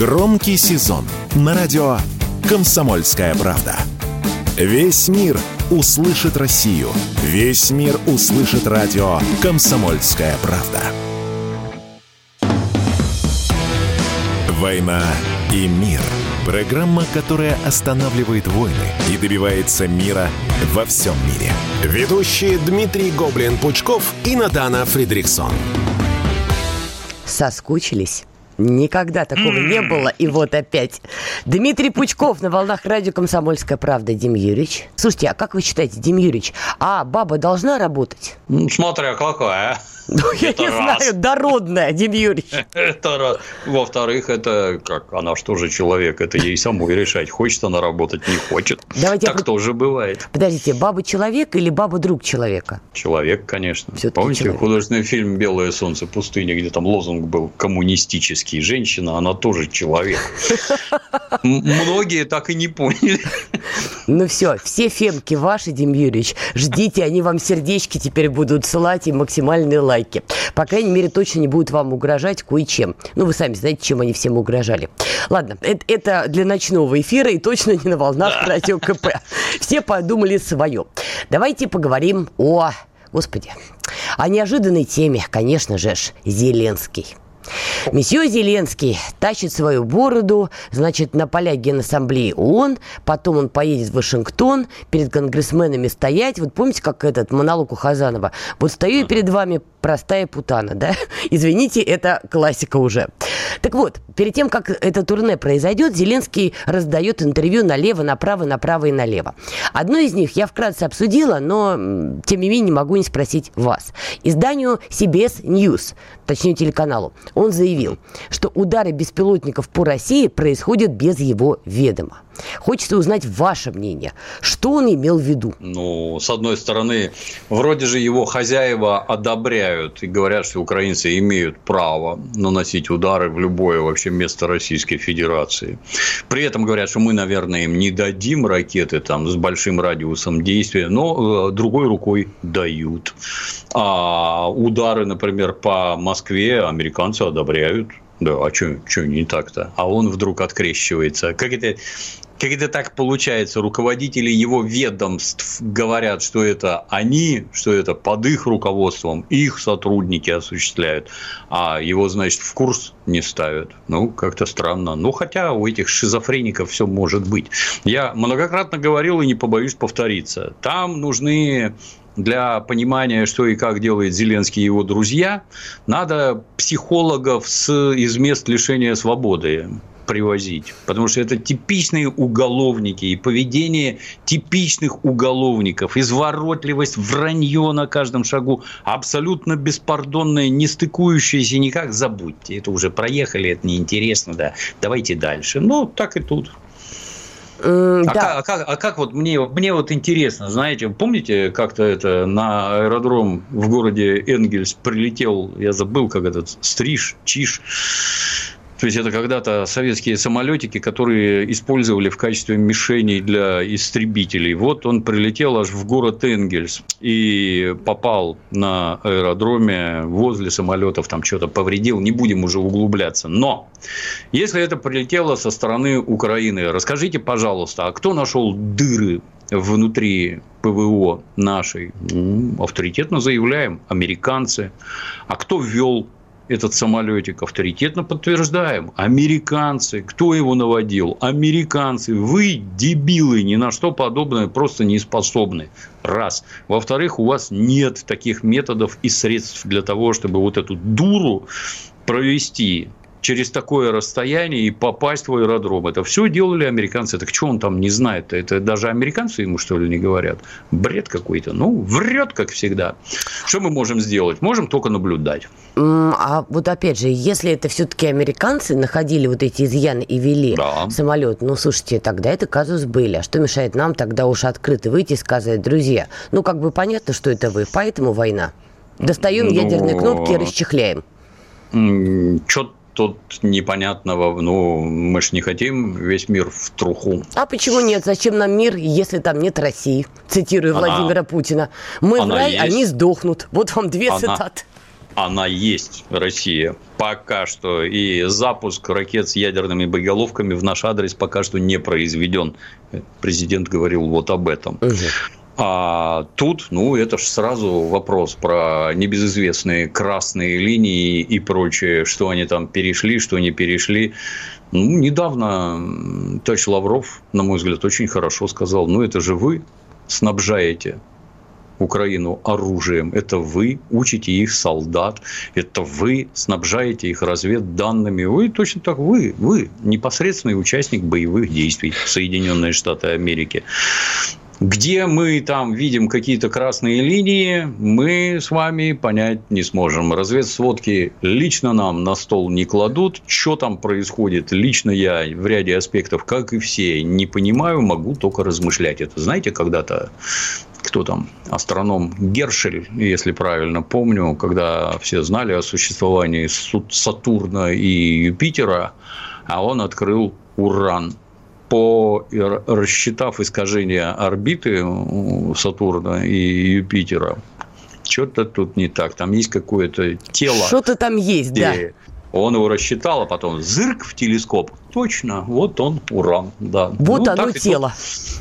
Громкий сезон на радио «Комсомольская правда». Весь мир услышит Россию. Весь мир услышит радио «Комсомольская правда». «Война и мир» – программа, которая останавливает войны и добивается мира во всем мире. Ведущие Дмитрий Гоблин-Пучков и Надана Фридриксон. Соскучились? Никогда такого не было, и вот опять. Дмитрий Пучков на волнах радио «Комсомольская правда». Дим Юрьевич. Слушайте, а как вы считаете, Дим Юрьевич, а баба должна работать? Ну, смотря какая. Ну, я Это не раз. знаю, дородная, Дим Юрьевич. Это раз. Во-вторых, это как? Она что же человек? Это ей самой решать, хочет она работать, не хочет. Давайте я так под- тоже бывает. Подождите, баба человек или баба друг человека? Человек, конечно. Всё-таки Помните человек. художественный фильм «Белое солнце пустыни», где там лозунг был коммунистический? Женщина, она тоже человек. Многие так и не поняли. Ну все, все фемки ваши, Дим Юрьевич, ждите, они вам сердечки теперь будут ссылать и максимальные лайки. По крайней мере, точно не будут вам угрожать кое-чем. Ну, вы сами знаете, чем они всем угрожали. Ладно, это, это для ночного эфира и точно не на волнах радио КП. Все подумали свое. Давайте поговорим о... Господи, о неожиданной теме, конечно же, Зеленский. Месье Зеленский тащит свою бороду, значит, на поля Генассамблеи ООН, потом он поедет в Вашингтон, перед конгрессменами стоять. Вот помните, как этот монолог у Хазанова? Вот стою я перед вами, простая путана, да? Извините, это классика уже. Так вот, перед тем, как это турне произойдет, Зеленский раздает интервью налево, направо, направо и налево. Одно из них я вкратце обсудила, но, тем не менее, не могу не спросить вас. Изданию CBS News, точнее телеканалу, он заявил, что удары беспилотников по России происходят без его ведома. Хочется узнать ваше мнение. Что он имел в виду? Ну, с одной стороны, вроде же его хозяева одобряют и говорят, что украинцы имеют право наносить удары в любое вообще место Российской Федерации. При этом говорят, что мы, наверное, им не дадим ракеты там с большим радиусом действия, но э, другой рукой дают. А удары, например, по Москве американцы одобряют. Да, а что не так-то? А он вдруг открещивается. Как это, как это так получается? Руководители его ведомств говорят, что это они, что это под их руководством их сотрудники осуществляют, а его, значит, в курс не ставят. Ну, как-то странно. Ну, хотя у этих шизофреников все может быть. Я многократно говорил и не побоюсь повториться. Там нужны для понимания, что и как делает Зеленский и его друзья, надо психологов с, из мест лишения свободы привозить. Потому что это типичные уголовники. И поведение типичных уголовников, изворотливость, вранье на каждом шагу, абсолютно беспардонное, не стыкующееся никак, забудьте. Это уже проехали, это неинтересно, да. Давайте дальше. Ну, так и тут. М, А, да. как, а, как, а как вот мне, мне вот интересно, знаете, помните, как-то это на аэродром в городе Энгельс прилетел, я забыл, как этот, Стриж, Чиш, то есть это когда-то советские самолетики, которые использовали в качестве мишеней для истребителей. Вот он прилетел аж в город Энгельс и попал на аэродроме возле самолетов, там что-то повредил. Не будем уже углубляться. Но если это прилетело со стороны Украины, расскажите, пожалуйста, а кто нашел дыры внутри ПВО нашей? Ну, авторитетно заявляем, американцы. А кто ввел этот самолетик авторитетно подтверждаем. Американцы. Кто его наводил? Американцы. Вы, дебилы, ни на что подобное просто не способны. Раз. Во-вторых, у вас нет таких методов и средств для того, чтобы вот эту дуру провести через такое расстояние и попасть в аэродром. Это все делали американцы. Так что он там не знает? Это даже американцы ему, что ли, не говорят? Бред какой-то. Ну, врет, как всегда. Что мы можем сделать? Можем только наблюдать. А вот опять же, если это все-таки американцы находили вот эти изъяны и вели Да. самолет, ну слушайте, тогда это казус были. А что мешает нам тогда уж открыто выйти и сказать, друзья, ну как бы понятно, что это вы, поэтому война. Достаем Ну, ядерные кнопки и расчехляем. Что тут непонятного? Ну, мы ж не хотим весь мир в труху. А почему нет? Зачем нам мир, если там нет России? Цитирую Она- Владимира Путина. Мы в рай, есть. они сдохнут. Вот вам две Она- цитаты. она есть Россия. Пока что. И запуск ракет с ядерными боеголовками в наш адрес пока что не произведен. Президент говорил вот об этом. Угу. А тут, ну, это же сразу вопрос про небезызвестные красные линии и прочее, что они там перешли, что не перешли. Ну, недавно товарищ Лавров, на мой взгляд, очень хорошо сказал, ну, это же вы снабжаете Украину оружием. Это вы учите их солдат, это вы снабжаете их разведданными. Вы точно так, вы, вы непосредственный участник боевых действий Соединенные Штаты Америки. Где мы там видим какие-то красные линии, мы с вами понять не сможем. Разведсводки лично нам на стол не кладут. Что там происходит, лично я в ряде аспектов, как и все, не понимаю, могу только размышлять. Это, знаете, когда-то кто там, астроном Гершель, если правильно помню, когда все знали о существовании Сатурна и Юпитера, а он открыл Уран по рассчитав искажения орбиты Сатурна и Юпитера, что-то тут не так. Там есть какое-то тело. Что-то там есть, да. Он его рассчитал, а потом зырк в телескоп. Точно, вот он, уран, да. Вот ну, оно тело.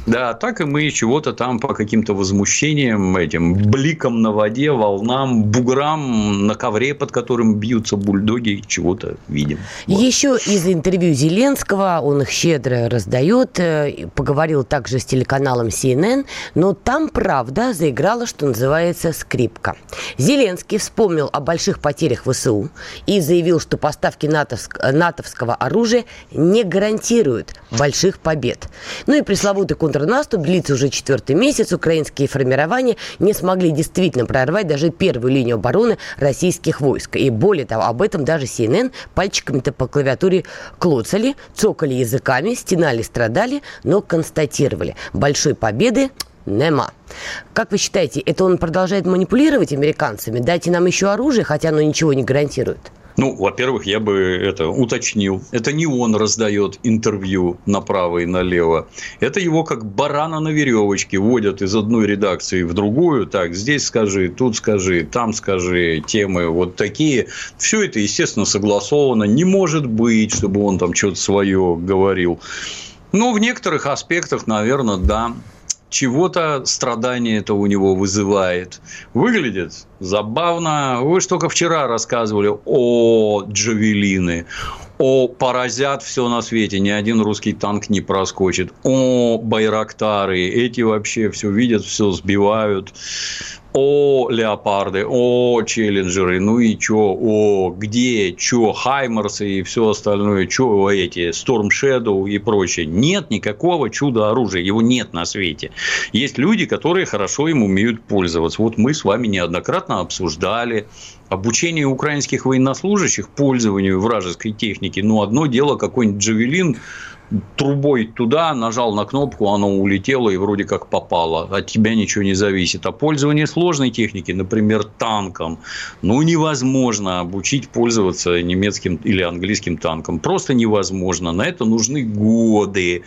И, да, так и мы чего-то там по каким-то возмущениям, этим бликам на воде, волнам, буграм на ковре, под которым бьются бульдоги, чего-то видим. Вот. Еще из интервью Зеленского, он их щедро раздает, э, поговорил также с телеканалом CNN, но там, правда, заиграла, что называется, скрипка. Зеленский вспомнил о больших потерях ВСУ и заявил, что поставки натовск, натовского оружия не гарантируют больших побед. Ну и пресловутый контрнаступ длится уже четвертый месяц. Украинские формирования не смогли действительно прорвать даже первую линию обороны российских войск. И более того, об этом даже CNN пальчиками-то по клавиатуре клоцали, цокали языками, стенали, страдали, но констатировали. Большой победы нема. Как вы считаете, это он продолжает манипулировать американцами? Дайте нам еще оружие, хотя оно ничего не гарантирует. Ну, во-первых, я бы это уточнил. Это не он раздает интервью направо и налево. Это его как барана на веревочке водят из одной редакции в другую. Так, здесь скажи, тут скажи, там скажи, темы вот такие. Все это, естественно, согласовано. Не может быть, чтобы он там что-то свое говорил. Ну, в некоторых аспектах, наверное, да чего-то страдание это у него вызывает. Выглядит забавно. Вы же только вчера рассказывали о джавелины, о поразят все на свете, ни один русский танк не проскочит, о байрактары, эти вообще все видят, все сбивают о леопарды, о челленджеры, ну и чё, о где, чё, хаймерсы и все остальное, чё эти, Storm Shadow и прочее. Нет никакого чуда оружия, его нет на свете. Есть люди, которые хорошо им умеют пользоваться. Вот мы с вами неоднократно обсуждали обучение украинских военнослужащих пользованию вражеской техники. Ну, одно дело какой-нибудь Джавелин трубой туда, нажал на кнопку, оно улетело и вроде как попало. От тебя ничего не зависит. А пользование сложной техники, например, танком, ну, невозможно обучить пользоваться немецким или английским танком. Просто невозможно. На это нужны годы.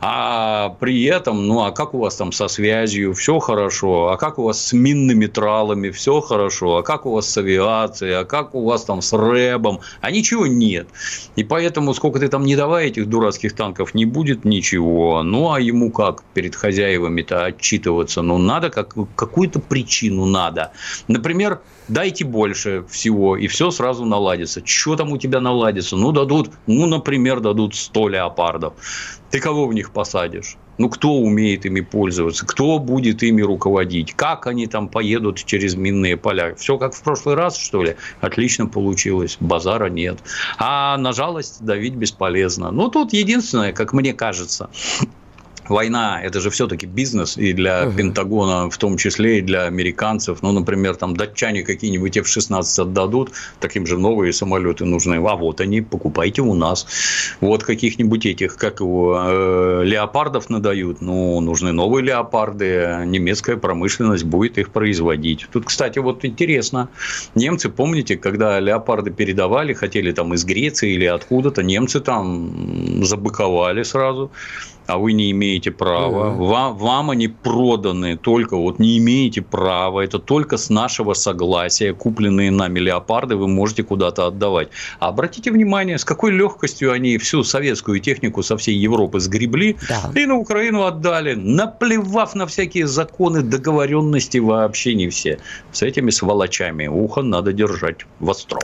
А при этом, ну, а как у вас там со связью? Все хорошо. А как у вас с минными тралами? Все хорошо. А как у вас с авиацией? А как у вас там с рэбом? А ничего нет. И поэтому, сколько ты там не давай этих дурацких танков, танков не будет ничего. Ну, а ему как перед хозяевами-то отчитываться? Ну, надо, как, какую-то причину надо. Например, дайте больше всего, и все сразу наладится. Что там у тебя наладится? Ну, дадут, ну, например, дадут 100 леопардов. Ты кого в них посадишь? Ну, кто умеет ими пользоваться? Кто будет ими руководить? Как они там поедут через минные поля? Все как в прошлый раз, что ли? Отлично получилось. Базара нет. А на жалость давить бесполезно. Ну, тут единственное, как мне кажется, война это же все-таки бизнес и для угу. Пентагона, в том числе и для американцев. Ну, например, там датчане какие-нибудь F-16 отдадут, так им же новые самолеты нужны. А вот они, покупайте у нас. Вот каких-нибудь этих, как его, э, леопардов надают. Ну, нужны новые леопарды. Немецкая промышленность будет их производить. Тут, кстати, вот интересно. Немцы, помните, когда леопарды передавали, хотели там из Греции или откуда-то, немцы там забыковали сразу а вы не имеете права. Угу. Вам, вам они проданы только вот не имеете права. Это только с нашего согласия купленные нами леопарды вы можете куда-то отдавать. А обратите внимание, с какой легкостью они всю советскую технику со всей Европы сгребли да. и на Украину отдали, наплевав на всякие законы, договоренности вообще не все. С этими сволочами ухо надо держать востро.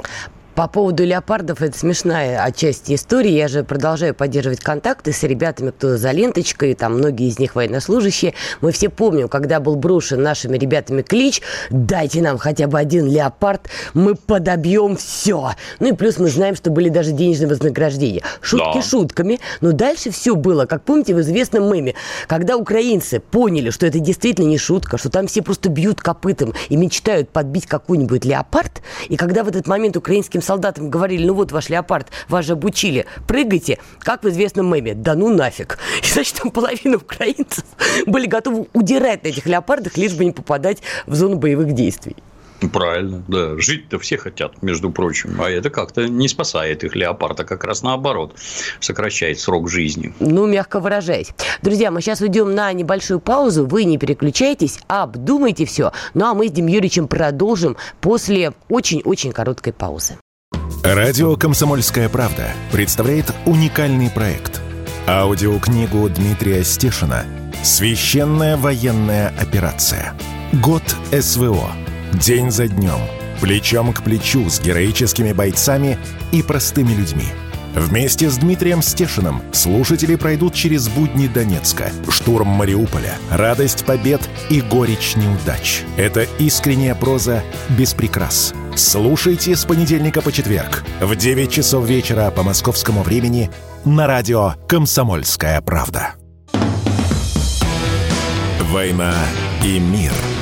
По поводу леопардов, это смешная отчасти история. Я же продолжаю поддерживать контакты с ребятами, кто за ленточкой, там многие из них военнослужащие. Мы все помним, когда был брошен нашими ребятами клич «Дайте нам хотя бы один леопард, мы подобьем все». Ну и плюс мы знаем, что были даже денежные вознаграждения. Шутки да. шутками, но дальше все было, как помните в известном меме, когда украинцы поняли, что это действительно не шутка, что там все просто бьют копытом и мечтают подбить какой-нибудь леопард, и когда в этот момент украинским солдатам говорили, ну вот ваш леопард, вас же обучили, прыгайте, как в известном меме, да ну нафиг. И, значит, там половина украинцев были готовы удирать на этих леопардах, лишь бы не попадать в зону боевых действий. Правильно, да. Жить-то все хотят, между прочим. А это как-то не спасает их леопарда, как раз наоборот, сокращает срок жизни. Ну, мягко выражаясь. Друзья, мы сейчас уйдем на небольшую паузу. Вы не переключайтесь, обдумайте все. Ну, а мы с Дим Юрьевичем продолжим после очень-очень короткой паузы. Радио «Комсомольская правда» представляет уникальный проект. Аудиокнигу Дмитрия Стешина «Священная военная операция. Год СВО. День за днем. Плечом к плечу с героическими бойцами и простыми людьми». Вместе с Дмитрием Стешиным слушатели пройдут через будни Донецка, штурм Мариуполя, радость побед и горечь неудач. Это искренняя проза без прикрас – Слушайте с понедельника по четверг в 9 часов вечера по московскому времени на радио «Комсомольская правда». «Война и мир» –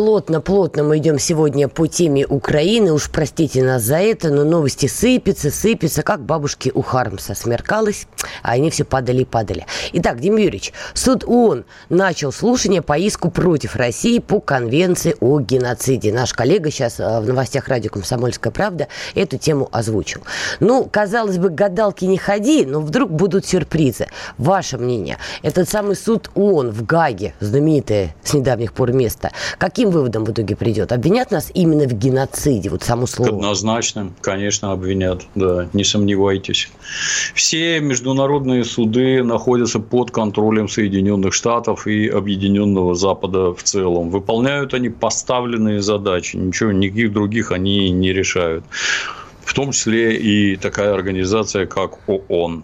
Плотно-плотно мы идем сегодня по теме Украины. Уж простите нас за это, но новости сыпятся, сыпятся, как бабушки у Хармса. Смеркалось, а они все падали и падали. Итак, Дим Юрьевич, суд ООН начал слушание по иску против России по конвенции о геноциде. Наш коллега сейчас э, в новостях радио «Комсомольская правда» эту тему озвучил. Ну, казалось бы, гадалки не ходи, но вдруг будут сюрпризы. Ваше мнение, этот самый суд ООН в Гаге, знаменитое с недавних пор место, какие каким выводом в итоге придет? Обвинят нас именно в геноциде, вот само слово? Однозначно, конечно, обвинят, да, не сомневайтесь. Все международные суды находятся под контролем Соединенных Штатов и Объединенного Запада в целом. Выполняют они поставленные задачи, ничего, никаких других они не решают. В том числе и такая организация, как ООН.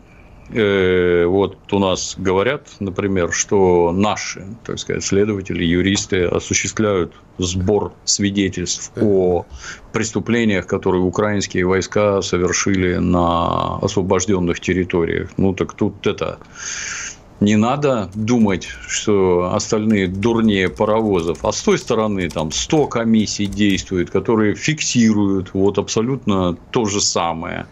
Э, вот у нас говорят, например, что наши, так сказать, следователи, юристы осуществляют сбор свидетельств о преступлениях, которые украинские войска совершили на освобожденных территориях. Ну так тут это не надо думать, что остальные дурнее паровозов. А с той стороны там 100 комиссий действуют, которые фиксируют вот абсолютно то же самое.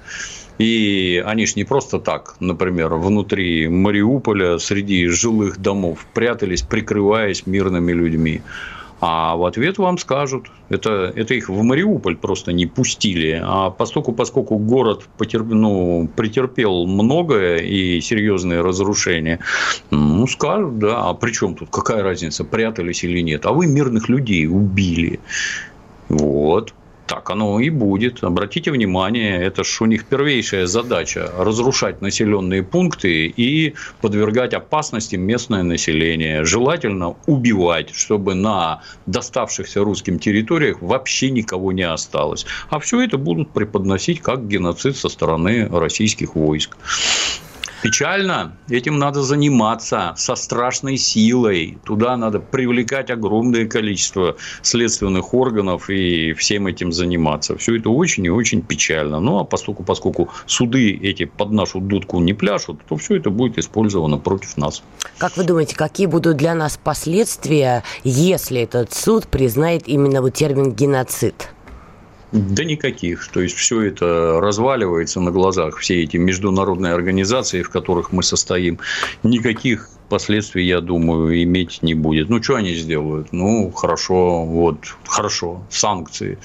И они ж не просто так, например, внутри Мариуполя среди жилых домов прятались, прикрываясь мирными людьми. А в ответ вам скажут, это, это их в Мариуполь просто не пустили. А поскольку, поскольку город потерп, ну, претерпел многое и серьезные разрушения, ну, скажут, да, а при чем тут, какая разница, прятались или нет. А вы мирных людей убили. Вот. Так оно и будет. Обратите внимание, это же у них первейшая задача – разрушать населенные пункты и подвергать опасности местное население. Желательно убивать, чтобы на доставшихся русским территориях вообще никого не осталось. А все это будут преподносить как геноцид со стороны российских войск. Печально, этим надо заниматься со страшной силой. Туда надо привлекать огромное количество следственных органов и всем этим заниматься. Все это очень и очень печально. Ну, а поскольку, поскольку суды эти под нашу дудку не пляшут, то все это будет использовано против нас. Как вы думаете, какие будут для нас последствия, если этот суд признает именно вот термин геноцид? Да никаких. То есть, все это разваливается на глазах, все эти международные организации, в которых мы состоим. Никаких последствий, я думаю, иметь не будет. Ну, что они сделают? Ну, хорошо, вот, хорошо, санкции.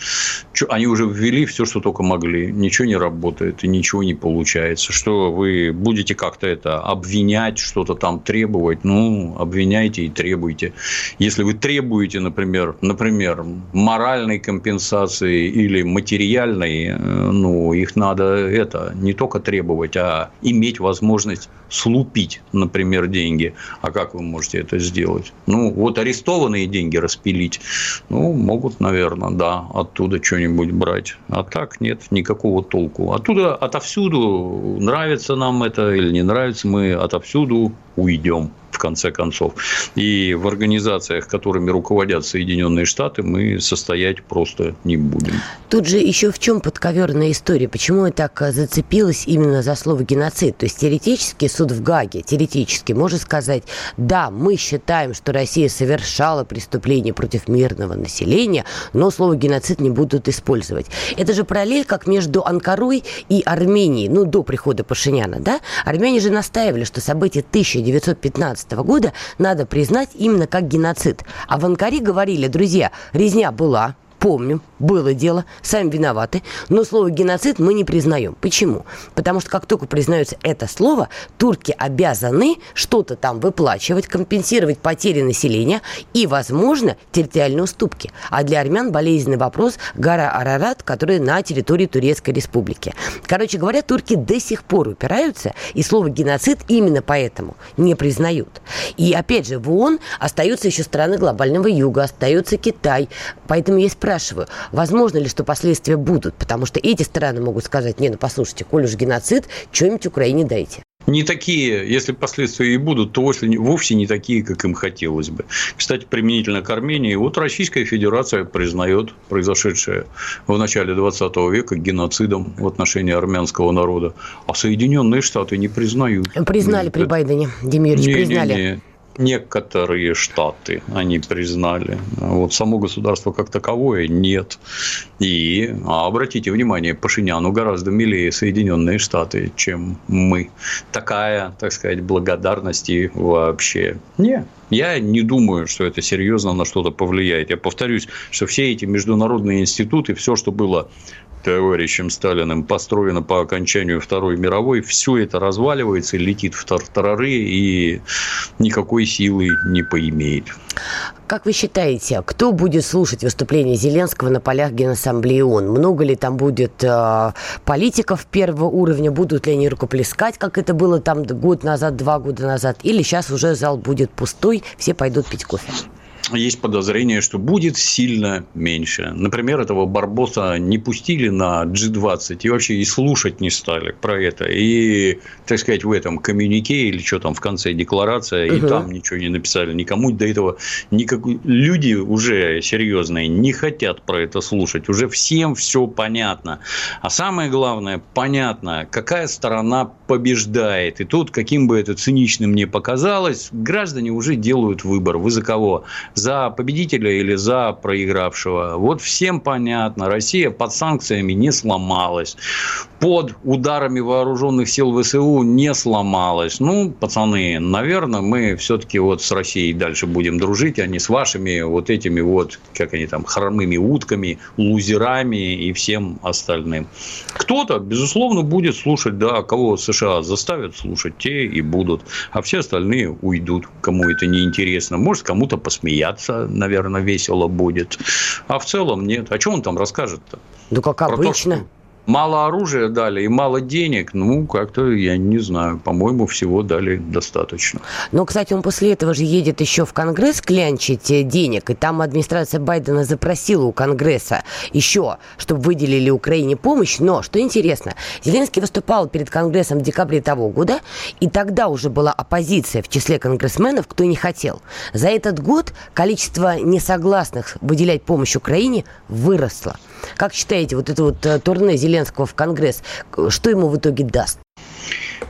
Они уже ввели все, что только могли. Ничего не работает и ничего не получается. Что вы будете как-то это обвинять, что-то там требовать? Ну, обвиняйте и требуйте. Если вы требуете, например, например, моральной компенсации или материальной, э, ну, их надо это не только требовать, а иметь возможность слупить, например, деньги. А как вы можете это сделать? Ну, вот арестованные деньги распилить, ну, могут, наверное, да, оттуда что-нибудь брать. А так нет никакого толку. Оттуда, отовсюду, нравится нам это или не нравится, мы отовсюду уйдем конце концов. И в организациях, которыми руководят Соединенные Штаты, мы состоять просто не будем. Тут же еще в чем подковерная история? Почему я так э, зацепилась именно за слово геноцид? То есть теоретически суд в Гаге, теоретически может сказать, да, мы считаем, что Россия совершала преступление против мирного населения, но слово геноцид не будут использовать. Это же параллель как между Анкарой и Арменией, ну, до прихода Пашиняна, да? Армяне же настаивали, что события 1915 года надо признать именно как геноцид. А в Анкаре говорили, друзья, резня была, помним, было дело, сами виноваты, но слово геноцид мы не признаем. Почему? Потому что как только признается это слово, турки обязаны что-то там выплачивать, компенсировать потери населения и, возможно, территориальные уступки. А для армян болезненный вопрос гора Арарат, которая на территории Турецкой Республики. Короче говоря, турки до сих пор упираются, и слово геноцид именно поэтому не признают. И опять же, в ООН остаются еще страны глобального юга, остается Китай. Поэтому есть спрашиваю, возможно ли, что последствия будут? Потому что эти страны могут сказать, не, ну послушайте, коль уж геноцид, что-нибудь Украине дайте не такие, если последствия и будут, то вовсе не такие, как им хотелось бы. Кстати, применительно к Армении, вот Российская Федерация признает произошедшее в начале 20 века геноцидом в отношении армянского народа, а Соединенные Штаты не признают. Признали при Байдене, Демирович, признали. Не, не некоторые штаты они признали. Вот само государство как таковое нет. И а обратите внимание, Пашиняну гораздо милее Соединенные Штаты, чем мы. Такая, так сказать, благодарность и вообще нет. Я не думаю, что это серьезно на что-то повлияет. Я повторюсь, что все эти международные институты, все, что было товарищем Сталиным построено по окончанию Второй мировой, все это разваливается, летит в тартарары и никакой силы не поимеет. Как вы считаете, кто будет слушать выступление Зеленского на полях Генассамблеи ООН? Много ли там будет э, политиков первого уровня? Будут ли они рукоплескать, как это было там год назад, два года назад? Или сейчас уже зал будет пустой, все пойдут пить кофе? Есть подозрение, что будет сильно меньше. Например, этого Барбоса не пустили на G20 и вообще и слушать не стали про это. И, так сказать, в этом коммюнике или что там в конце декларация, угу. и там ничего не написали. Никому до этого никак... люди уже серьезные не хотят про это слушать. Уже всем все понятно. А самое главное, понятно, какая сторона побеждает. И тут, каким бы это циничным ни показалось, граждане уже делают выбор. Вы за кого? За победителя или за проигравшего. Вот всем понятно, Россия под санкциями не сломалась, под ударами вооруженных сил ВСУ не сломалась. Ну, пацаны, наверное, мы все-таки вот с Россией дальше будем дружить, а не с вашими вот этими вот, как они там, хромыми утками, лузерами и всем остальным. Кто-то, безусловно, будет слушать, да, кого США заставят слушать, те и будут, а все остальные уйдут, кому это не интересно. Может, кому-то посмеяться смеяться, наверное, весело будет. А в целом нет. О чем он там расскажет-то? Ну, как Про обычно. То, мало оружия дали и мало денег, ну, как-то, я не знаю, по-моему, всего дали достаточно. Но, кстати, он после этого же едет еще в Конгресс клянчить э, денег, и там администрация Байдена запросила у Конгресса еще, чтобы выделили Украине помощь, но, что интересно, Зеленский выступал перед Конгрессом в декабре того года, и тогда уже была оппозиция в числе конгрессменов, кто не хотел. За этот год количество несогласных выделять помощь Украине выросло. Как считаете, вот это вот э, турне Зеленского в Конгресс, что ему в итоге даст?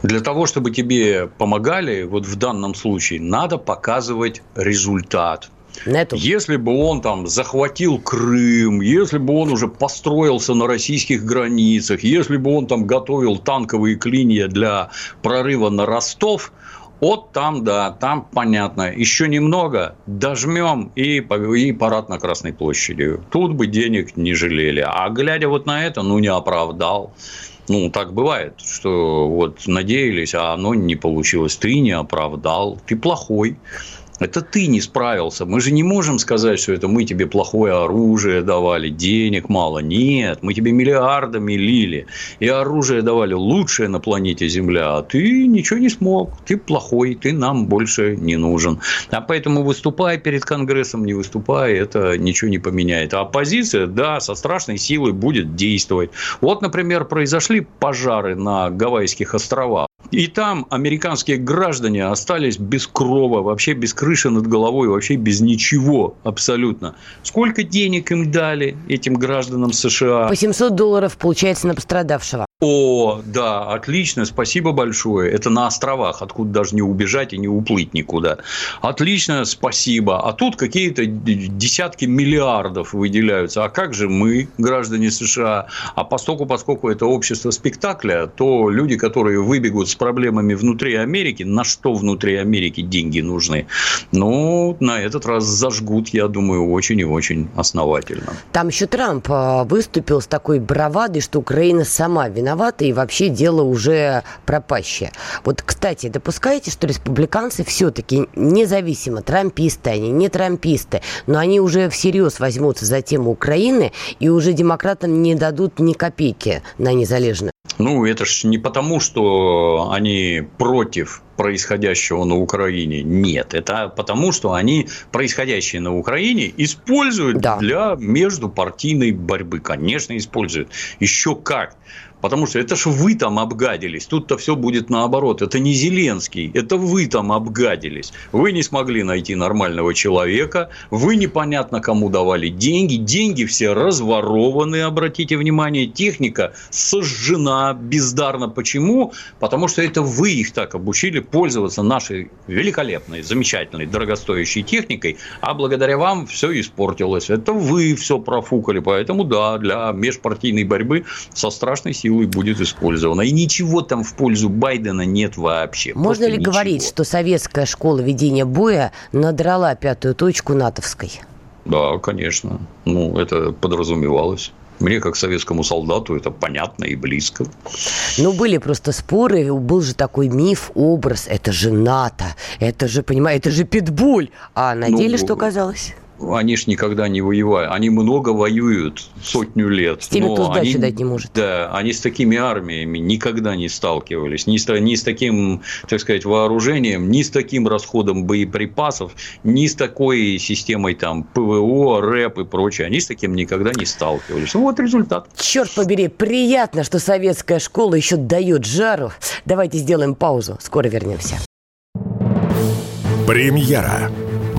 Для того, чтобы тебе помогали, вот в данном случае, надо показывать результат. Нету. Если бы он там захватил Крым, если бы он уже построился на российских границах, если бы он там готовил танковые клинья для прорыва на Ростов, Вот там, да, там понятно. Еще немного, дожмем и, и парад на Красной площади. Тут бы денег не жалели. А глядя вот на это, ну, не оправдал. Ну, так бывает, что вот надеялись, а оно не получилось. Ты не оправдал, ты плохой. Это ты не справился. Мы же не можем сказать, что это мы тебе плохое оружие давали, денег мало. Нет, мы тебе миллиардами лили. И оружие давали лучшее на планете Земля. А ты ничего не смог. Ты плохой, ты нам больше не нужен. А поэтому выступай перед Конгрессом, не выступай, это ничего не поменяет. А оппозиция, да, со страшной силой будет действовать. Вот, например, произошли пожары на Гавайских островах. И там американские граждане остались без крова, вообще без крыши над головой, вообще без ничего абсолютно. Сколько денег им дали, этим гражданам США? По 700 долларов, получается, на пострадавшего. О, да, отлично, спасибо большое. Это на островах, откуда даже не убежать и не уплыть никуда. Отлично, спасибо. А тут какие-то десятки миллиардов выделяются. А как же мы, граждане США? А поскольку, поскольку это общество спектакля, то люди, которые выбегут с проблемами внутри Америки, на что внутри Америки деньги нужны, ну, на этот раз зажгут, я думаю, очень и очень основательно. Там еще Трамп а, выступил с такой бравадой, что Украина сама виновата виноваты, и вообще дело уже пропащее. Вот, кстати, допускаете, что республиканцы все-таки независимо, трамписты они, не трамписты, но они уже всерьез возьмутся за тему Украины и уже демократам не дадут ни копейки на незалежную? Ну, это ж не потому, что они против происходящего на Украине. Нет, это потому, что они происходящее на Украине используют да. для междупартийной борьбы. Конечно, используют. Еще как. Потому что это ж вы там обгадились. Тут-то все будет наоборот. Это не Зеленский, это вы там обгадились. Вы не смогли найти нормального человека, вы непонятно кому давали деньги, деньги все разворованы, обратите внимание, техника сожжена бездарно. Почему? Потому что это вы их так обучили пользоваться нашей великолепной, замечательной, дорогостоящей техникой, а благодаря вам все испортилось. Это вы все профукали. Поэтому, да, для межпартийной борьбы со страшной силой силой будет использована. И ничего там в пользу Байдена нет вообще. Можно ли ничего. говорить, что советская школа ведения боя надрала пятую точку натовской? Да, конечно. Ну, это подразумевалось. Мне, как советскому солдату, это понятно и близко. Ну, были просто споры, был же такой миф, образ, это же НАТО, это же, понимаете, это же питбуль. А на ну, деле что казалось? Они ж никогда не воевали. Они много воюют, сотню лет. С теми, но кто они, дать не может. Да, они с такими армиями никогда не сталкивались. Ни с, ни с таким, так сказать, вооружением, ни с таким расходом боеприпасов, ни с такой системой там ПВО, РЭП и прочее. Они с таким никогда не сталкивались. Ну, вот результат. Черт побери, приятно, что советская школа еще дает жару. Давайте сделаем паузу. Скоро вернемся. Премьера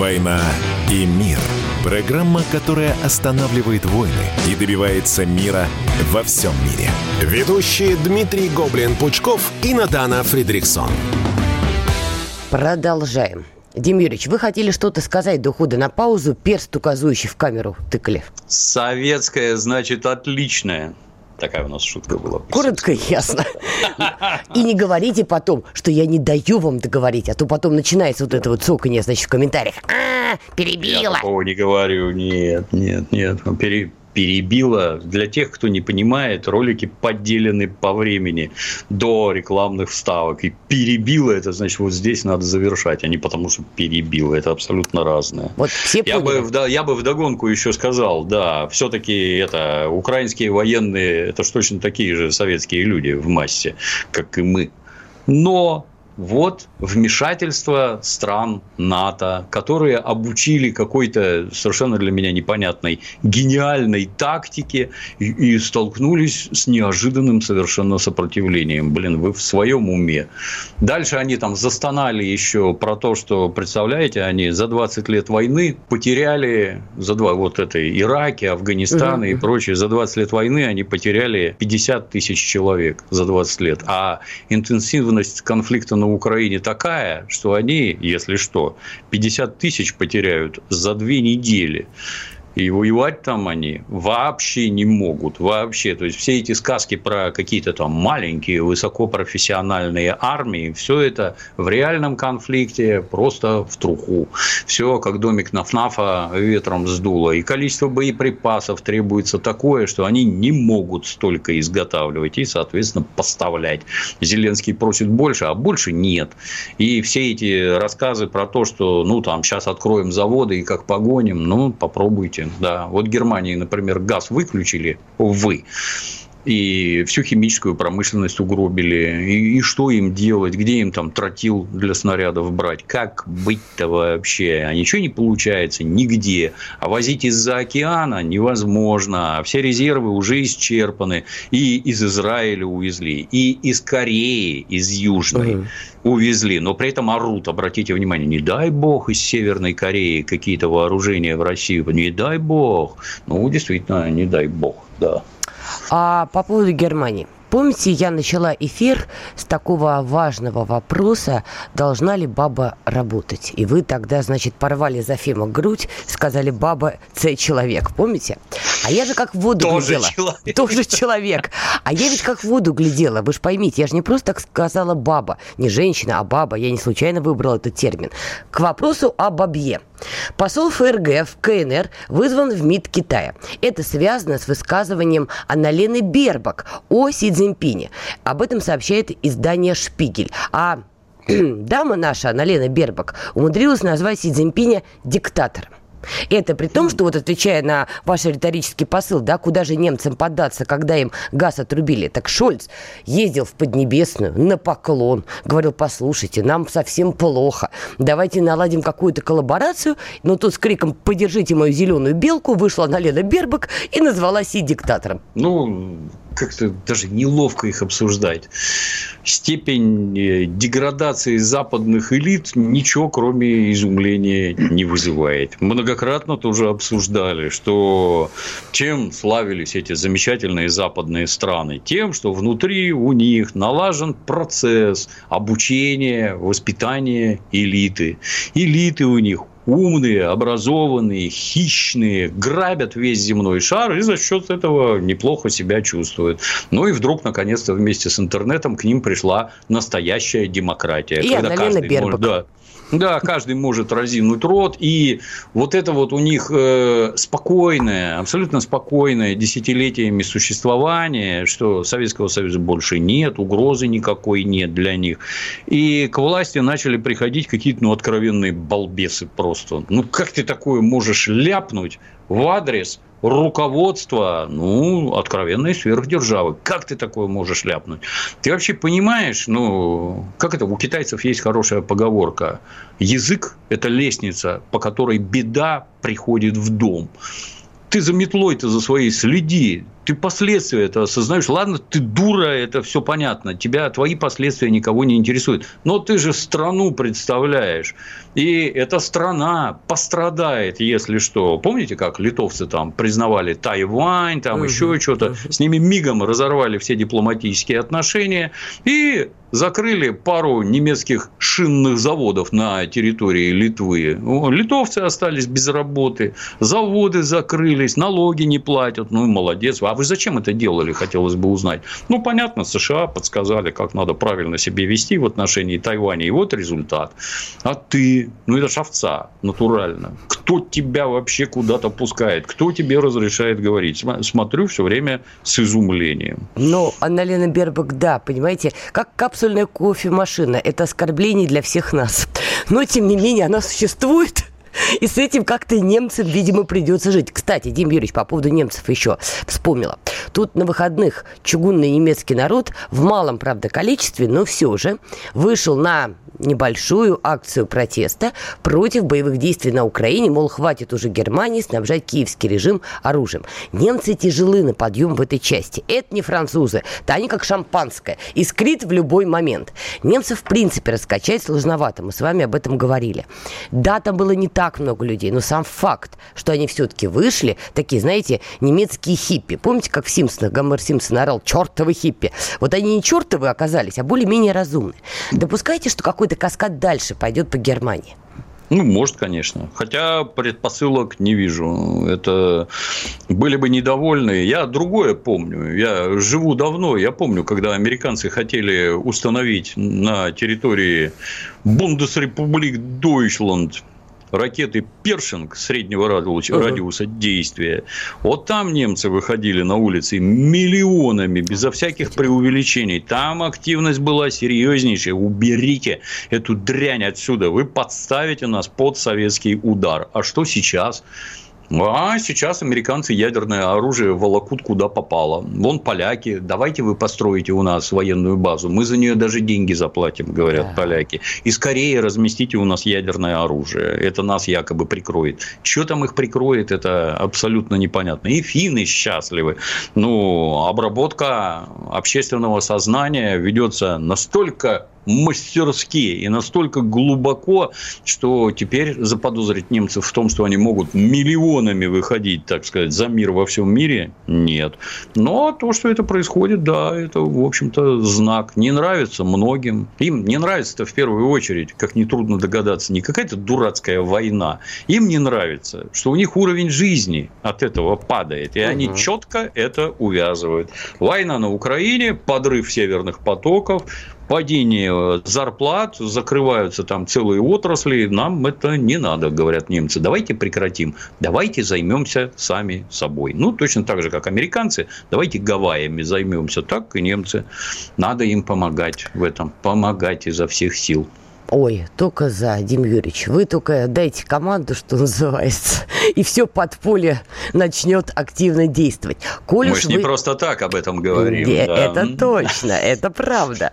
«Война и мир». Программа, которая останавливает войны и добивается мира во всем мире. Ведущие Дмитрий Гоблин-Пучков и Надана Фридриксон. Продолжаем. Дим Юрьевич, вы хотели что-то сказать до ухода на паузу, перст указывающий в камеру тыкали. Советская, значит, отличная. Такая у нас шутка была. Коротко и ясно. И не говорите потом, что я не даю вам договорить, а то потом начинается вот это вот цоканье, значит, в комментариях. А, перебила. Я такого не говорю, нет, нет, нет. Пере, перебила. Для тех, кто не понимает, ролики поделены по времени до рекламных вставок. И перебила это значит, вот здесь надо завершать, а не потому, что перебила. Это абсолютно разное. Вот все я, бы, я бы вдогонку еще сказал, да, все-таки это украинские военные, это ж точно такие же советские люди в массе, как и мы. Но вот вмешательство стран НАТО, которые обучили какой-то совершенно для меня непонятной гениальной тактике и, и столкнулись с неожиданным совершенно сопротивлением. Блин, вы в своем уме. Дальше они там застонали еще про то, что, представляете, они за 20 лет войны потеряли, за два, вот это Ираки, Афганистан угу. и прочее, за 20 лет войны они потеряли 50 тысяч человек за 20 лет. А интенсивность конфликта на Украине такая, что они, если что, 50 тысяч потеряют за две недели. И воевать там они вообще не могут. Вообще. То есть, все эти сказки про какие-то там маленькие, высокопрофессиональные армии, все это в реальном конфликте просто в труху. Все как домик на ФНАФа ветром сдуло. И количество боеприпасов требуется такое, что они не могут столько изготавливать и, соответственно, поставлять. Зеленский просит больше, а больше нет. И все эти рассказы про то, что ну там сейчас откроем заводы и как погоним, ну попробуйте Путин, да. Вот Германии, например, газ выключили, вы, и всю химическую промышленность угробили. И, и что им делать? Где им там тротил для снарядов брать? Как быть-то вообще? А ничего не получается нигде. А возить из-за океана невозможно. А все резервы уже исчерпаны. И из Израиля увезли, и из Кореи, из Южной. Угу увезли, но при этом орут, обратите внимание, не дай бог из Северной Кореи какие-то вооружения в Россию, не дай бог. Ну, действительно, не дай бог, да. А по поводу Германии. Помните, я начала эфир с такого важного вопроса, должна ли баба работать? И вы тогда, значит, порвали за Фема грудь, сказали, баба – це человек. Помните? А я же как в воду Тоже глядела. Человек. Тоже человек. А я ведь как в воду глядела. Вы же поймите, я же не просто так сказала баба. Не женщина, а баба. Я не случайно выбрала этот термин. К вопросу о бабье. Посол ФРГ в КНР вызван в МИД Китая. Это связано с высказыванием Анналены Бербак о Си Цзиньпине. Об этом сообщает издание «Шпигель». А дама наша, Анналена Бербак, умудрилась назвать Си Цзиньпиня диктатором. Это при том, что вот отвечая на ваш риторический посыл, да, куда же немцам податься, когда им газ отрубили, так Шольц ездил в Поднебесную на поклон, говорил, послушайте, нам совсем плохо, давайте наладим какую-то коллаборацию, но тут с криком «подержите мою зеленую белку» вышла на Лена Бербак и назвала Си диктатором. Ну, как-то даже неловко их обсуждать. Степень э, деградации западных элит ничего, кроме изумления, не вызывает. Многократно тоже обсуждали, что чем славились эти замечательные западные страны? Тем, что внутри у них налажен процесс обучения, воспитания элиты. Элиты у них умные, образованные, хищные, грабят весь земной шар и за счет этого неплохо себя чувствуют. Ну и вдруг, наконец-то, вместе с интернетом к ним пришла настоящая демократия. И когда каждый Бербак. может, да, да, каждый может разинуть рот. И вот это вот у них э, спокойное, абсолютно спокойное десятилетиями существование, что Советского Союза больше нет, угрозы никакой нет для них. И к власти начали приходить какие-то ну, откровенные балбесы просто. Ну, как ты такое можешь ляпнуть в адрес руководство, ну, откровенной сверхдержавы. Как ты такое можешь ляпнуть? Ты вообще понимаешь, ну, как это, у китайцев есть хорошая поговорка. Язык – это лестница, по которой беда приходит в дом. Ты за метлой-то за своей следи ты последствия это осознаешь. Ладно, ты дура, это все понятно. Тебя твои последствия никого не интересуют. Но ты же страну представляешь. И эта страна пострадает, если что. Помните, как литовцы там признавали Тайвань, там угу. еще что-то. С ними мигом разорвали все дипломатические отношения и закрыли пару немецких шинных заводов на территории Литвы. Литовцы остались без работы, заводы закрылись, налоги не платят. Ну, молодец. А вы зачем это делали, хотелось бы узнать. Ну, понятно, США подсказали, как надо правильно себя вести в отношении Тайваня. И вот результат. А ты, ну, это ж овца, натурально. Кто тебя вообще куда-то пускает? Кто тебе разрешает говорить? Смотрю все время с изумлением. Ну, Анна-Лена Бербак, да, понимаете, как капсульная кофемашина. Это оскорбление для всех нас. Но, тем не менее, она существует. И с этим как-то немцам, видимо, придется жить. Кстати, Дим Юрьевич, по поводу немцев еще вспомнила. Тут на выходных чугунный немецкий народ в малом, правда, количестве, но все же вышел на небольшую акцию протеста против боевых действий на Украине, мол, хватит уже Германии снабжать киевский режим оружием. Немцы тяжелы на подъем в этой части. Это не французы, то они как шампанское, искрит в любой момент. Немцев, в принципе, раскачать сложновато, мы с вами об этом говорили. Да, там было не так много людей, но сам факт, что они все-таки вышли, такие, знаете, немецкие хиппи. Помните, как в Симпсонах Гомер Симпсон орал «чертовы хиппи»? Вот они не чертовы оказались, а более-менее разумные. Допускайте, что какой-то каскад дальше пойдет по Германии. Ну, может, конечно. Хотя предпосылок не вижу. Это были бы недовольны. Я другое помню. Я живу давно. Я помню, когда американцы хотели установить на территории Бундесрепублик Дойчланд ракеты Першинг среднего радиуса, uh-huh. радиуса действия. Вот там немцы выходили на улицы миллионами, безо всяких преувеличений. Там активность была серьезнейшая. Уберите эту дрянь отсюда. Вы подставите нас под советский удар. А что сейчас? А сейчас американцы ядерное оружие волокут куда попало. Вон поляки, давайте вы построите у нас военную базу. Мы за нее даже деньги заплатим, говорят да. поляки. И скорее разместите у нас ядерное оружие. Это нас якобы прикроет. Что там их прикроет, это абсолютно непонятно. И финны счастливы. Ну, обработка общественного сознания ведется настолько мастерски и настолько глубоко, что теперь заподозрить немцев в том, что они могут миллионами выходить, так сказать, за мир во всем мире, нет. Но то, что это происходит, да, это, в общем-то, знак. Не нравится многим. Им не нравится-то в первую очередь, как нетрудно догадаться, не какая-то дурацкая война. Им не нравится, что у них уровень жизни от этого падает. И угу. они четко это увязывают. Война на Украине, подрыв северных потоков, падение зарплат, закрываются там целые отрасли, нам это не надо, говорят немцы. Давайте прекратим, давайте займемся сами собой. Ну, точно так же, как американцы, давайте Гавайями займемся, так и немцы. Надо им помогать в этом, помогать изо всех сил. Ой, только за, Дим Юрьевич. Вы только дайте команду, что называется, и все подполье начнет активно действовать. Коль Мы же вы... не просто так об этом говорим. Не, да. Это точно, это правда.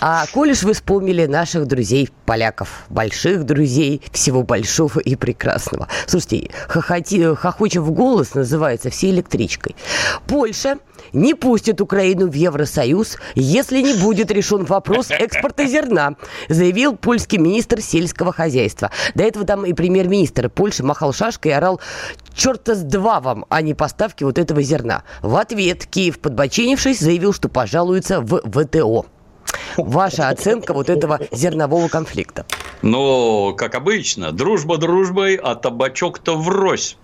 А коль уж вы вспомнили наших друзей поляков, больших друзей, всего большого и прекрасного. Слушайте, хохоти, хохочем в голос называется всей электричкой. Польша не пустит Украину в Евросоюз, если не будет решен вопрос экспорта зерна, заявил польский министр сельского хозяйства. До этого там и премьер-министр Польши махал шашкой и орал черта с два вам, а не поставки вот этого зерна. В ответ Киев, подбоченившись, заявил, что пожалуется в ВТО. Ваша оценка вот этого зернового конфликта? Ну, как обычно, дружба дружбой, а табачок-то врозь.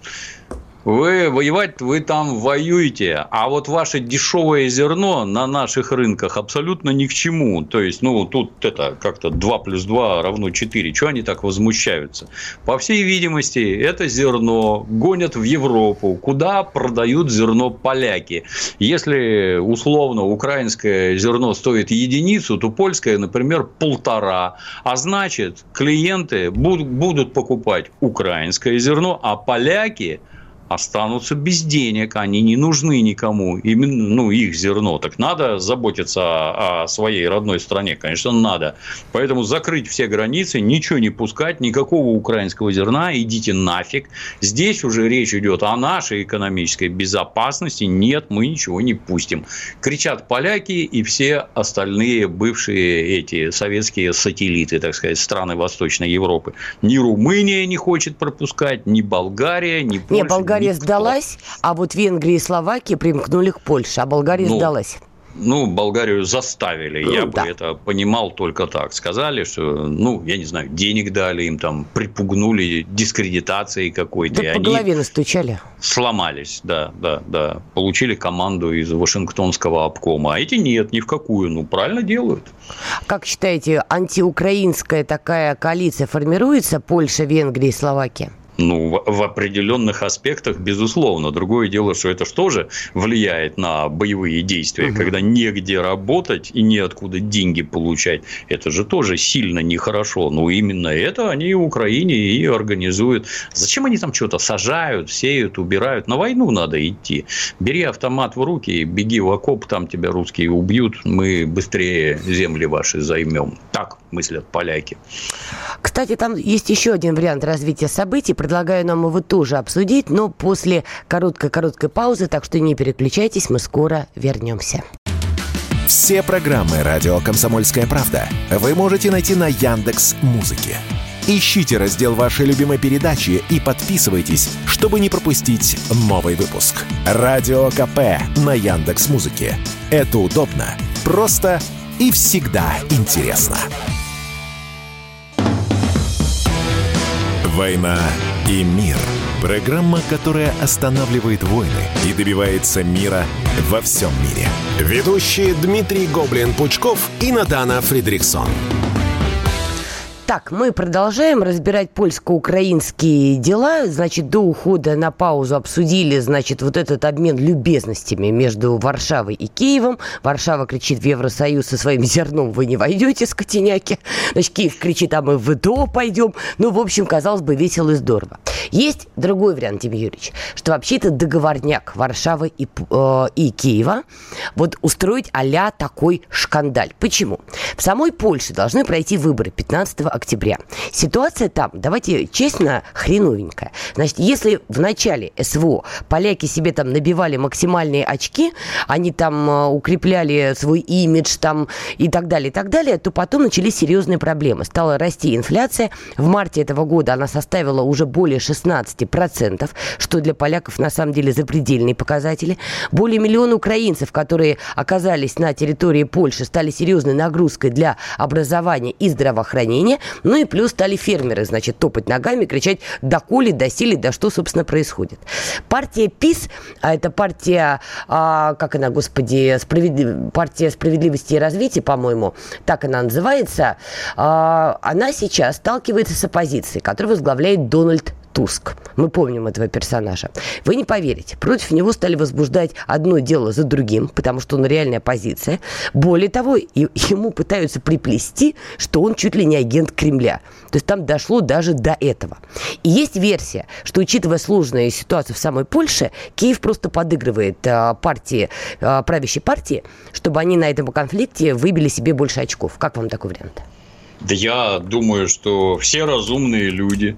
Вы воевать, вы там воюете, а вот ваше дешевое зерно на наших рынках абсолютно ни к чему. То есть, ну, тут это как-то 2 плюс 2 равно 4. Чего они так возмущаются? По всей видимости, это зерно гонят в Европу, куда продают зерно поляки. Если, условно, украинское зерно стоит единицу, то польское, например, полтора. А значит, клиенты будут покупать украинское зерно, а поляки – останутся без денег, они не нужны никому, именно ну, их зерно. Так надо заботиться о, о своей родной стране, конечно, надо. Поэтому закрыть все границы, ничего не пускать, никакого украинского зерна, идите нафиг. Здесь уже речь идет о нашей экономической безопасности. Нет, мы ничего не пустим. Кричат поляки и все остальные бывшие эти советские сателлиты, так сказать, страны Восточной Европы. Ни Румыния не хочет пропускать, ни Болгария, ни Польша. Не, Болгария Болгария сдалась, а вот Венгрия и Словакия примкнули к Польше, а Болгария ну, сдалась. Ну, Болгарию заставили, ну, я да. бы это понимал только так. Сказали, что, ну, я не знаю, денег дали им там, припугнули дискредитацией какой-то. Да по голове настучали. Сломались, да, да, да. Получили команду из Вашингтонского обкома. А эти нет, ни в какую. Ну, правильно делают. Как считаете, антиукраинская такая коалиция формируется Польша, Венгрия и Словакия? Ну, в, в определенных аспектах, безусловно. Другое дело, что это что же влияет на боевые действия, угу. когда негде работать и неоткуда деньги получать. Это же тоже сильно нехорошо. Но именно это они в Украине и организуют. Зачем они там что-то сажают, сеют, убирают? На войну надо идти. Бери автомат в руки, беги в окоп, там тебя русские убьют, мы быстрее земли ваши займем. Так мыслят поляки. Кстати, там есть еще один вариант развития событий. Предлагаю нам его тоже обсудить, но после короткой-короткой паузы, так что не переключайтесь, мы скоро вернемся. Все программы «Радио Комсомольская правда» вы можете найти на Яндекс Музыке. Ищите раздел вашей любимой передачи и подписывайтесь, чтобы не пропустить новый выпуск. Радио КП на Яндекс Музыке. Это удобно, просто и всегда интересно. «Война и мир» – программа, которая останавливает войны и добивается мира во всем мире. Ведущие Дмитрий Гоблин-Пучков и Надана Фридриксон. Так, мы продолжаем разбирать польско-украинские дела. Значит, до ухода на паузу обсудили, значит, вот этот обмен любезностями между Варшавой и Киевом. Варшава кричит в Евросоюз со своим зерном вы не войдете, скотиняки. Значит, Киев кричит, а мы в ВТО пойдем. Ну, в общем, казалось бы, весело и здорово. Есть другой вариант, Тим Юрьевич, что вообще это договорняк Варшавы и, э, и Киева вот устроить а такой шкандаль. Почему? В самой Польше должны пройти выборы 15 октября. Ситуация там, давайте честно, хреновенькая. Значит, если в начале СВО поляки себе там набивали максимальные очки, они там э, укрепляли свой имидж там и так далее, и так далее, то потом начались серьезные проблемы. Стала расти инфляция. В марте этого года она составила уже более 16%, что для поляков на самом деле запредельные показатели. Более миллиона украинцев, которые оказались на территории Польши, стали серьезной нагрузкой для образования и здравоохранения. Ну и плюс стали фермеры, значит, топать ногами, кричать «да коли, да что, собственно, происходит». Партия ПИС, а это партия, а, как она, господи, справедлив... партия справедливости и развития, по-моему, так она называется, а, она сейчас сталкивается с оппозицией, которую возглавляет Дональд Туск. Мы помним этого персонажа. Вы не поверите, против него стали возбуждать одно дело за другим, потому что он реальная оппозиция. Более того, ему пытаются приплести, что он чуть ли не агент Кремля. То есть там дошло даже до этого. И есть версия, что учитывая сложную ситуацию в самой Польше, Киев просто подыгрывает а, партии, а, правящей партии, чтобы они на этом конфликте выбили себе больше очков. Как вам такой вариант? Да я думаю, что все разумные люди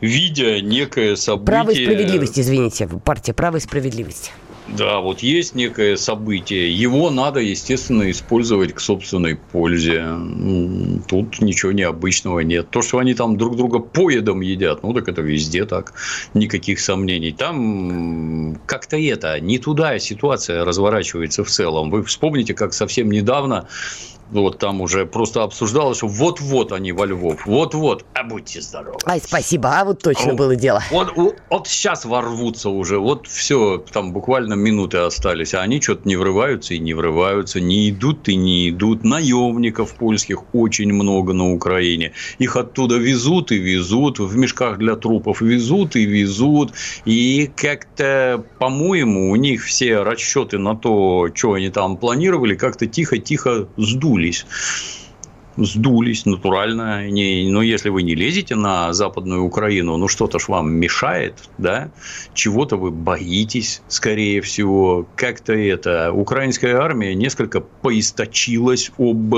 видя некое событие... Право и справедливость, извините, партия «Право и справедливость». Да, вот есть некое событие, его надо, естественно, использовать к собственной пользе. Тут ничего необычного нет. То, что они там друг друга поедом едят, ну так это везде так, никаких сомнений. Там как-то это, не туда ситуация разворачивается в целом. Вы вспомните, как совсем недавно вот там уже просто обсуждалось, что вот-вот они во Львов, вот-вот, а будьте здоровы. Ай, спасибо, а вот точно а, было дело. Вот, вот, вот сейчас ворвутся уже, вот все, там буквально минуты остались, а они что-то не врываются и не врываются, не идут и не идут. Наемников польских очень много на Украине. Их оттуда везут и везут, в мешках для трупов везут и везут. И как-то, по-моему, у них все расчеты на то, что они там планировали, как-то тихо-тихо сдули сдулись сдулись натурально. Не, но если вы не лезете на Западную Украину, ну что-то ж вам мешает, да? Чего-то вы боитесь, скорее всего. Как-то это... Украинская армия несколько поисточилась об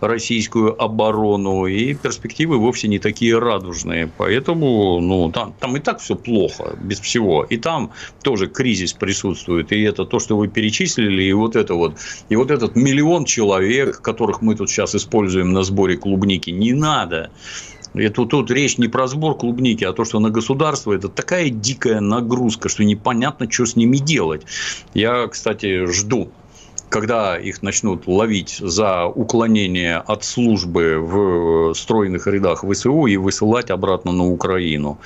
российскую оборону, и перспективы вовсе не такие радужные. Поэтому, ну, там, там и так все плохо, без всего. И там тоже кризис присутствует. И это то, что вы перечислили, и вот это вот, и вот этот миллион человек, которых мы тут сейчас используем на сборе клубники. Не надо. Это тут речь не про сбор клубники, а то, что на государство это такая дикая нагрузка, что непонятно, что с ними делать. Я, кстати, жду когда их начнут ловить за уклонение от службы в стройных рядах ВСУ и высылать обратно на Украину.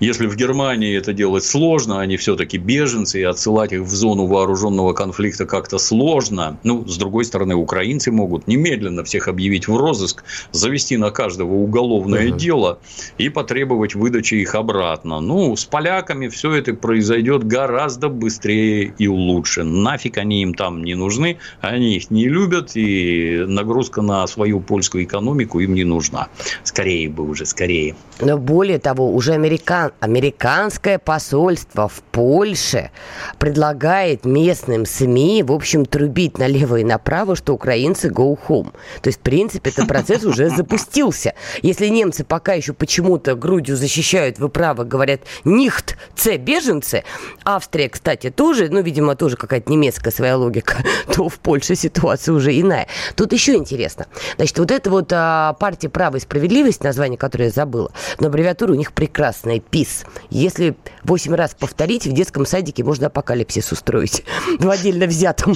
Если в Германии это делать сложно, они все-таки беженцы, и отсылать их в зону вооруженного конфликта как-то сложно. Ну, с другой стороны, украинцы могут немедленно всех объявить в розыск, завести на каждого уголовное угу. дело и потребовать выдачи их обратно. Ну, с поляками все это произойдет гораздо быстрее и лучше. Нафиг они им там не нужны, они их не любят, и нагрузка на свою польскую экономику им не нужна. Скорее бы уже, скорее. Но более того, уже американ... американское посольство в Польше предлагает местным СМИ, в общем, трубить налево и направо, что украинцы go home. То есть, в принципе, этот процесс уже запустился. Если немцы пока еще почему-то грудью защищают, вы правы, говорят, нихт, це беженцы, Австрия, кстати, тоже, ну, видимо, тоже какая-то немецкая своя логика, то в Польше ситуация уже иная. Тут еще интересно. Значит, вот эта вот а, партия «Право и справедливость», название которое я забыла, но аббревиатура у них прекрасная, ПИС. Если восемь раз повторить, в детском садике можно апокалипсис устроить в отдельно взятом.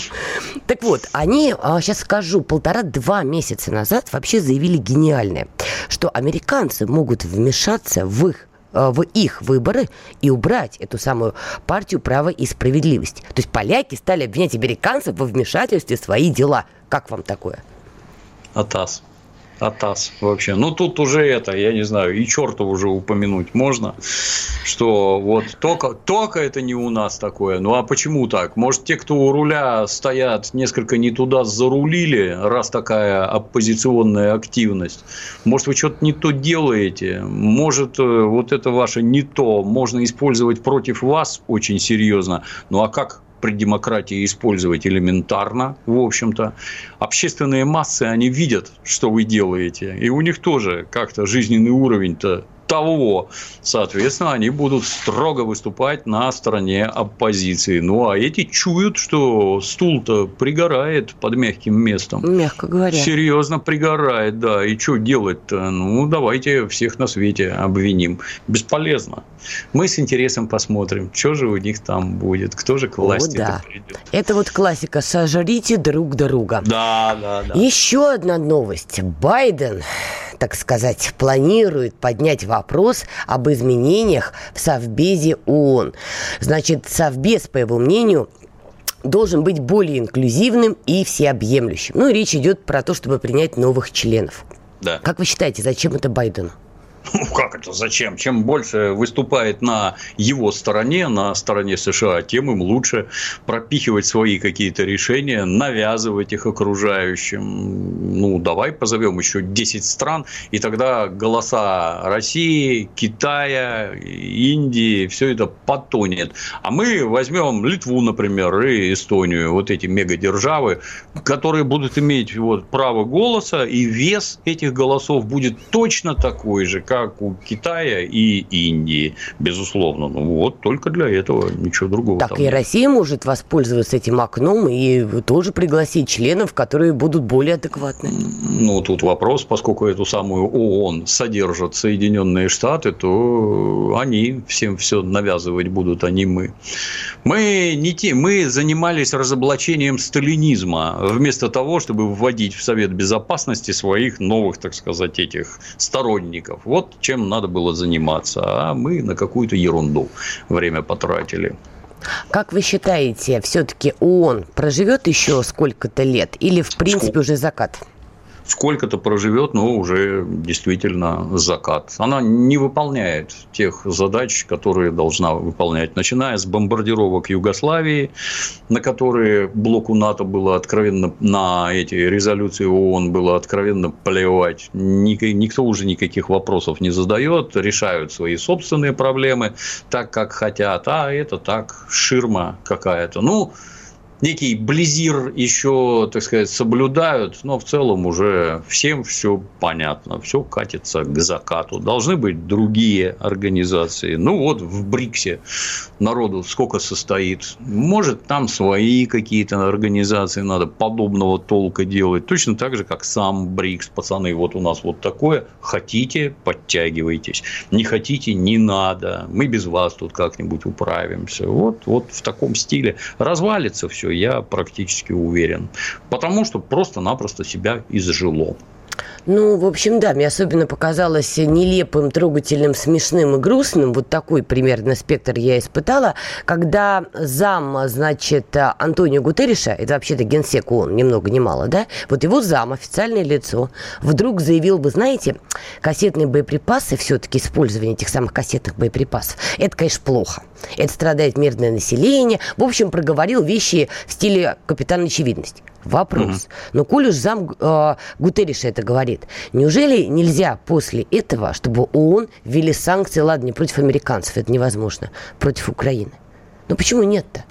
Так вот, они, а, сейчас скажу, полтора-два месяца назад вообще заявили гениальное, что американцы могут вмешаться в их в их выборы и убрать эту самую партию права и справедливости. То есть поляки стали обвинять американцев во вмешательстве в свои дела. Как вам такое? Атас. Атас вообще. Ну, тут уже это, я не знаю, и черта уже упомянуть можно, что вот только, только это не у нас такое. Ну, а почему так? Может, те, кто у руля стоят, несколько не туда зарулили, раз такая оппозиционная активность? Может, вы что-то не то делаете? Может, э, вот это ваше не то можно использовать против вас очень серьезно? Ну, а как при демократии использовать элементарно, в общем-то. Общественные массы, они видят, что вы делаете, и у них тоже как-то жизненный уровень-то того, соответственно, они будут строго выступать на стороне оппозиции. Ну, а эти чуют, что стул-то пригорает под мягким местом. Мягко говоря. Серьезно пригорает, да. И что делать-то? Ну, давайте всех на свете обвиним. Бесполезно. Мы с интересом посмотрим, что же у них там будет, кто же к власти О, да. придет. Это вот классика «сожрите друг друга». Да, да, да. Еще одна новость. Байден, так сказать, планирует поднять вопрос об изменениях в Совбезе ООН. Значит, Совбез, по его мнению, должен быть более инклюзивным и всеобъемлющим. Ну, речь идет про то, чтобы принять новых членов. Да. Как вы считаете, зачем это Байдену? Ну, как это, зачем? Чем больше выступает на его стороне, на стороне США, тем им лучше пропихивать свои какие-то решения, навязывать их окружающим. Ну, давай позовем еще 10 стран, и тогда голоса России, Китая, Индии, все это потонет. А мы возьмем Литву, например, и Эстонию, вот эти мегадержавы, которые будут иметь вот право голоса, и вес этих голосов будет точно такой же, как как у Китая и Индии, безусловно. Ну вот только для этого, ничего другого. Так и Россия может воспользоваться этим окном и тоже пригласить членов, которые будут более адекватны. Ну, тут вопрос, поскольку эту самую ООН содержат Соединенные Штаты, то они всем все навязывать будут, а не мы. Мы, не те, мы занимались разоблачением сталинизма, вместо того, чтобы вводить в Совет Безопасности своих новых, так сказать, этих сторонников. Вот чем надо было заниматься, а мы на какую-то ерунду время потратили. Как вы считаете, все-таки ООН проживет еще сколько-то лет или в принципе уже закат? Сколько-то проживет, но уже действительно закат. Она не выполняет тех задач, которые должна выполнять, начиная с бомбардировок Югославии, на которые блоку НАТО было откровенно, на эти резолюции ООН было откровенно плевать. Никто уже никаких вопросов не задает, решают свои собственные проблемы так, как хотят, а это так, ширма какая-то. Ну, некий близир еще, так сказать, соблюдают, но в целом уже всем все понятно, все катится к закату. Должны быть другие организации. Ну вот в БРИКСе народу сколько состоит. Может, там свои какие-то организации надо подобного толка делать. Точно так же, как сам БРИКС. Пацаны, вот у нас вот такое. Хотите, подтягивайтесь. Не хотите, не надо. Мы без вас тут как-нибудь управимся. Вот, вот в таком стиле. Развалится все все, я практически уверен. Потому что просто-напросто себя изжило. Ну, в общем, да, мне особенно показалось нелепым, трогательным, смешным и грустным. Вот такой примерно спектр я испытала, когда зам, значит, Антонио Гутерриша, это вообще-то генсек ООН, ни много ни мало, да? Вот его зам, официальное лицо, вдруг заявил бы, знаете, кассетные боеприпасы, все-таки использование этих самых кассетных боеприпасов, это, конечно, плохо. Это страдает мирное население. В общем, проговорил вещи в стиле капитана очевидность. Вопрос. Угу. Но коль уж зам э, Гутерриша это говорит, неужели нельзя после этого, чтобы ООН ввели санкции, ладно, не против американцев, это невозможно, против Украины? Ну почему нет-то?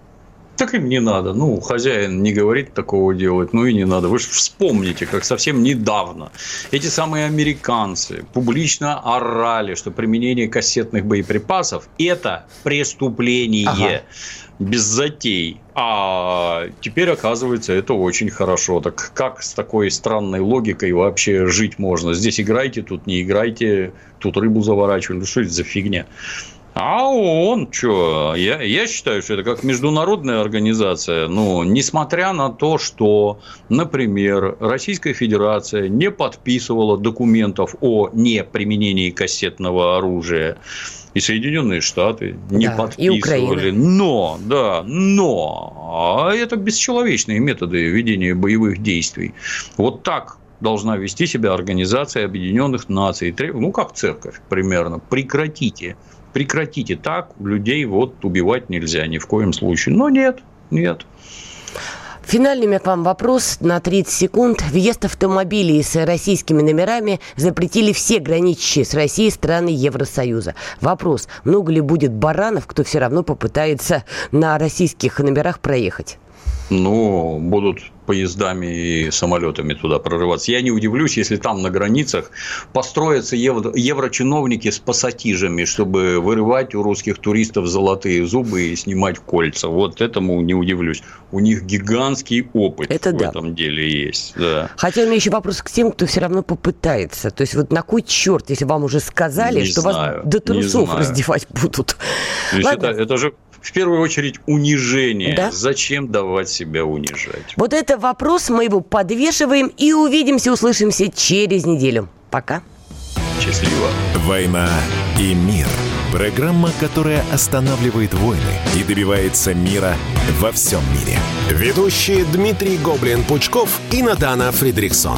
Так им не надо. Ну, хозяин не говорит такого делать, ну и не надо. Вы же вспомните, как совсем недавно эти самые американцы публично орали, что применение кассетных боеприпасов – это преступление. Ага без затей. А теперь, оказывается, это очень хорошо. Так как с такой странной логикой вообще жить можно? Здесь играйте, тут не играйте, тут рыбу заворачивали. Ну, что это за фигня? А он что? Я, я считаю, что это как международная организация. Ну, несмотря на то, что, например, Российская Федерация не подписывала документов о неприменении кассетного оружия, и Соединенные Штаты не да, подписывали. Но, да, но а это бесчеловечные методы ведения боевых действий. Вот так должна вести себя Организация Объединенных Наций. Ну, как церковь примерно. Прекратите прекратите так, людей вот убивать нельзя ни в коем случае. Но нет, нет. Финальный у меня к вам вопрос на 30 секунд. Въезд автомобилей с российскими номерами запретили все граничащие с Россией страны Евросоюза. Вопрос, много ли будет баранов, кто все равно попытается на российских номерах проехать? Ну, будут поездами и самолетами туда прорываться. Я не удивлюсь, если там на границах построятся евро, еврочиновники с пассатижами, чтобы вырывать у русских туристов золотые зубы и снимать кольца. Вот этому не удивлюсь. У них гигантский опыт Это в да. этом деле есть. Да. Хотя у меня еще вопрос к тем, кто все равно попытается. То есть, вот на кой черт, если вам уже сказали, не что знаю, вас до трусов раздевать будут? Это, это же в первую очередь унижение. Да? Зачем давать себя унижать? Вот это вопрос, мы его подвешиваем и увидимся, услышимся через неделю. Пока. Счастливо. «Война и мир». Программа, которая останавливает войны и добивается мира во всем мире. Ведущие Дмитрий Гоблин-Пучков и Натана Фридриксон.